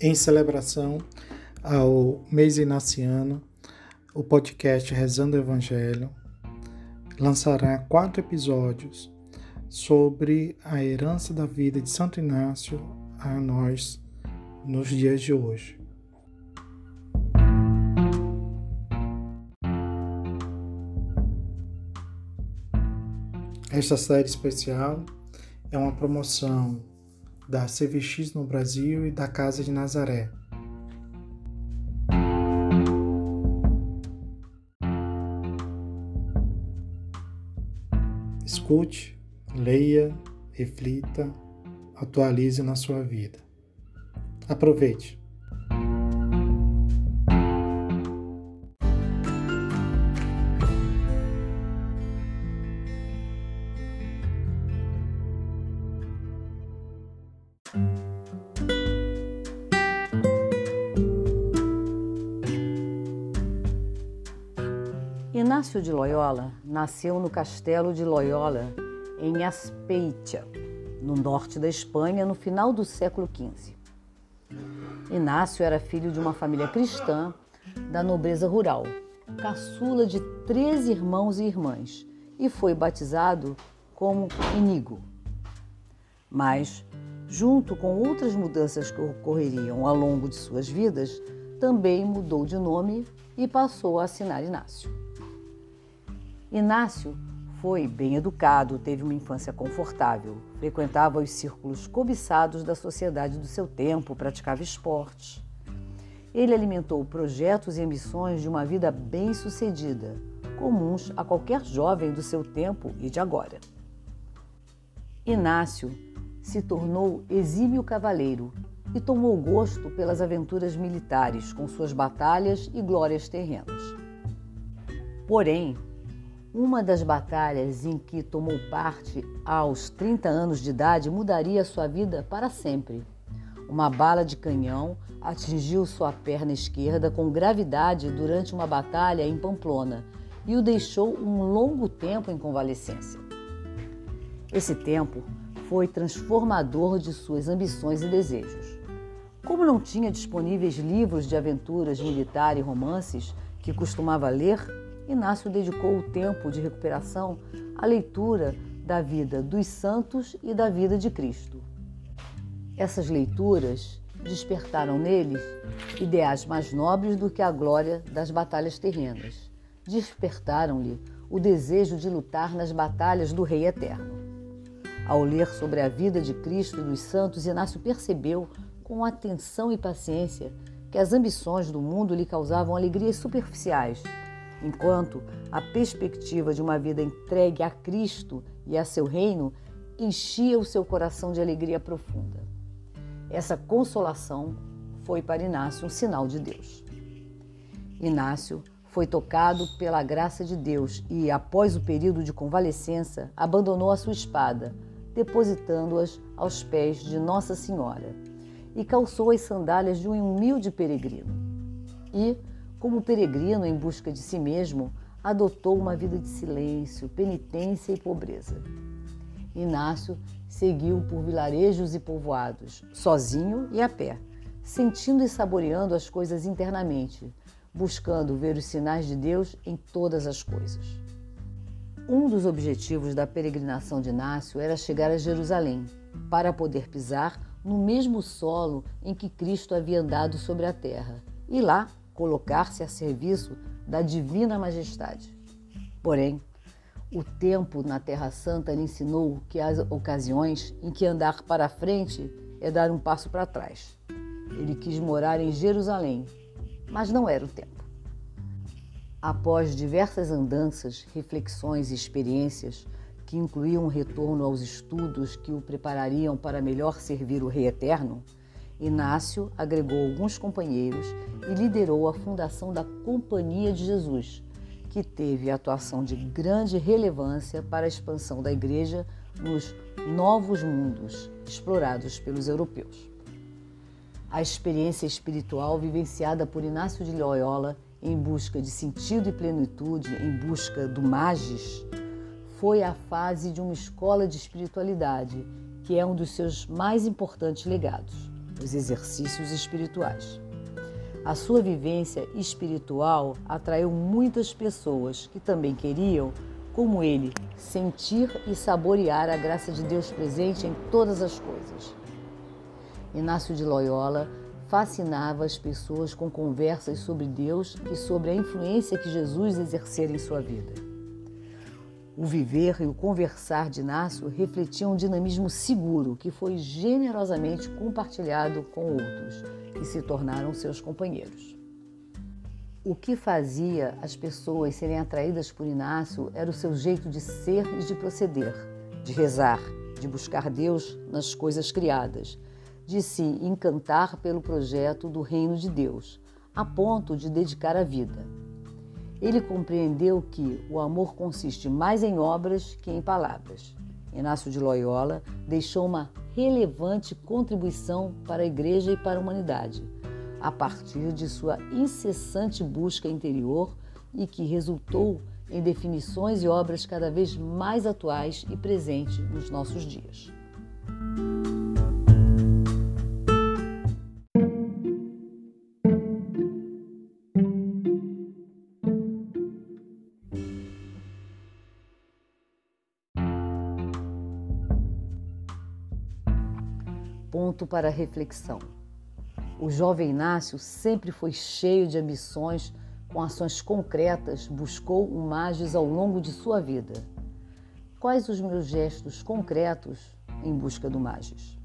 em celebração ao mês inaciano, o podcast Rezando o Evangelho lançará quatro episódios sobre a herança da vida de Santo Inácio a nós nos dias de hoje. Esta série especial é uma promoção da CVX no Brasil e da Casa de Nazaré. Escute, leia, reflita, atualize na sua vida. Aproveite! Inácio de Loyola nasceu no castelo de Loyola, em Aspeitia, no norte da Espanha, no final do século XV. Inácio era filho de uma família cristã da nobreza rural, caçula de três irmãos e irmãs, e foi batizado como Inigo. Mas, junto com outras mudanças que ocorreriam ao longo de suas vidas, também mudou de nome e passou a assinar Inácio. Inácio foi bem educado, teve uma infância confortável, frequentava os círculos cobiçados da sociedade do seu tempo, praticava esportes. Ele alimentou projetos e ambições de uma vida bem-sucedida, comuns a qualquer jovem do seu tempo e de agora. Inácio se tornou exímio cavaleiro e tomou gosto pelas aventuras militares, com suas batalhas e glórias terrenas. Porém, uma das batalhas em que tomou parte aos 30 anos de idade mudaria sua vida para sempre. Uma bala de canhão atingiu sua perna esquerda com gravidade durante uma batalha em Pamplona e o deixou um longo tempo em convalescência. Esse tempo foi transformador de suas ambições e desejos. Como não tinha disponíveis livros de aventuras militar e romances que costumava ler, Inácio dedicou o tempo de recuperação à leitura da vida dos santos e da vida de Cristo. Essas leituras despertaram nele ideais mais nobres do que a glória das batalhas terrenas. Despertaram-lhe o desejo de lutar nas batalhas do Rei Eterno. Ao ler sobre a vida de Cristo e dos santos, Inácio percebeu com atenção e paciência que as ambições do mundo lhe causavam alegrias superficiais enquanto a perspectiva de uma vida entregue a Cristo e a seu reino enchia o seu coração de alegria profunda. Essa consolação foi para Inácio um sinal de Deus. Inácio foi tocado pela graça de Deus e, após o período de convalescença, abandonou a sua espada, depositando-as aos pés de Nossa Senhora, e calçou as sandálias de um humilde peregrino. E, como peregrino em busca de si mesmo, adotou uma vida de silêncio, penitência e pobreza. Inácio seguiu por vilarejos e povoados, sozinho e a pé, sentindo e saboreando as coisas internamente, buscando ver os sinais de Deus em todas as coisas. Um dos objetivos da peregrinação de Inácio era chegar a Jerusalém, para poder pisar no mesmo solo em que Cristo havia andado sobre a terra, e lá colocar-se a serviço da divina majestade. Porém, o tempo na Terra Santa lhe ensinou que há ocasiões em que andar para frente é dar um passo para trás. Ele quis morar em Jerusalém, mas não era o tempo. Após diversas andanças, reflexões e experiências que incluíam um retorno aos estudos que o preparariam para melhor servir o Rei Eterno, Inácio agregou alguns companheiros e liderou a fundação da Companhia de Jesus, que teve atuação de grande relevância para a expansão da Igreja nos novos mundos explorados pelos europeus. A experiência espiritual vivenciada por Inácio de Loyola em busca de sentido e plenitude, em busca do magis, foi a fase de uma escola de espiritualidade, que é um dos seus mais importantes legados. Os exercícios espirituais. A sua vivência espiritual atraiu muitas pessoas que também queriam, como ele, sentir e saborear a graça de Deus presente em todas as coisas. Inácio de Loyola fascinava as pessoas com conversas sobre Deus e sobre a influência que Jesus exercera em sua vida. O viver e o conversar de Inácio refletiam um dinamismo seguro que foi generosamente compartilhado com outros, que se tornaram seus companheiros. O que fazia as pessoas serem atraídas por Inácio era o seu jeito de ser e de proceder, de rezar, de buscar Deus nas coisas criadas de se encantar pelo projeto do reino de Deus, a ponto de dedicar a vida. Ele compreendeu que o amor consiste mais em obras que em palavras. Inácio de Loyola deixou uma relevante contribuição para a Igreja e para a humanidade, a partir de sua incessante busca interior e que resultou em definições e obras cada vez mais atuais e presentes nos nossos dias. Ponto para reflexão. O jovem Inácio sempre foi cheio de ambições, com ações concretas, buscou o Magis ao longo de sua vida. Quais os meus gestos concretos em busca do Magis?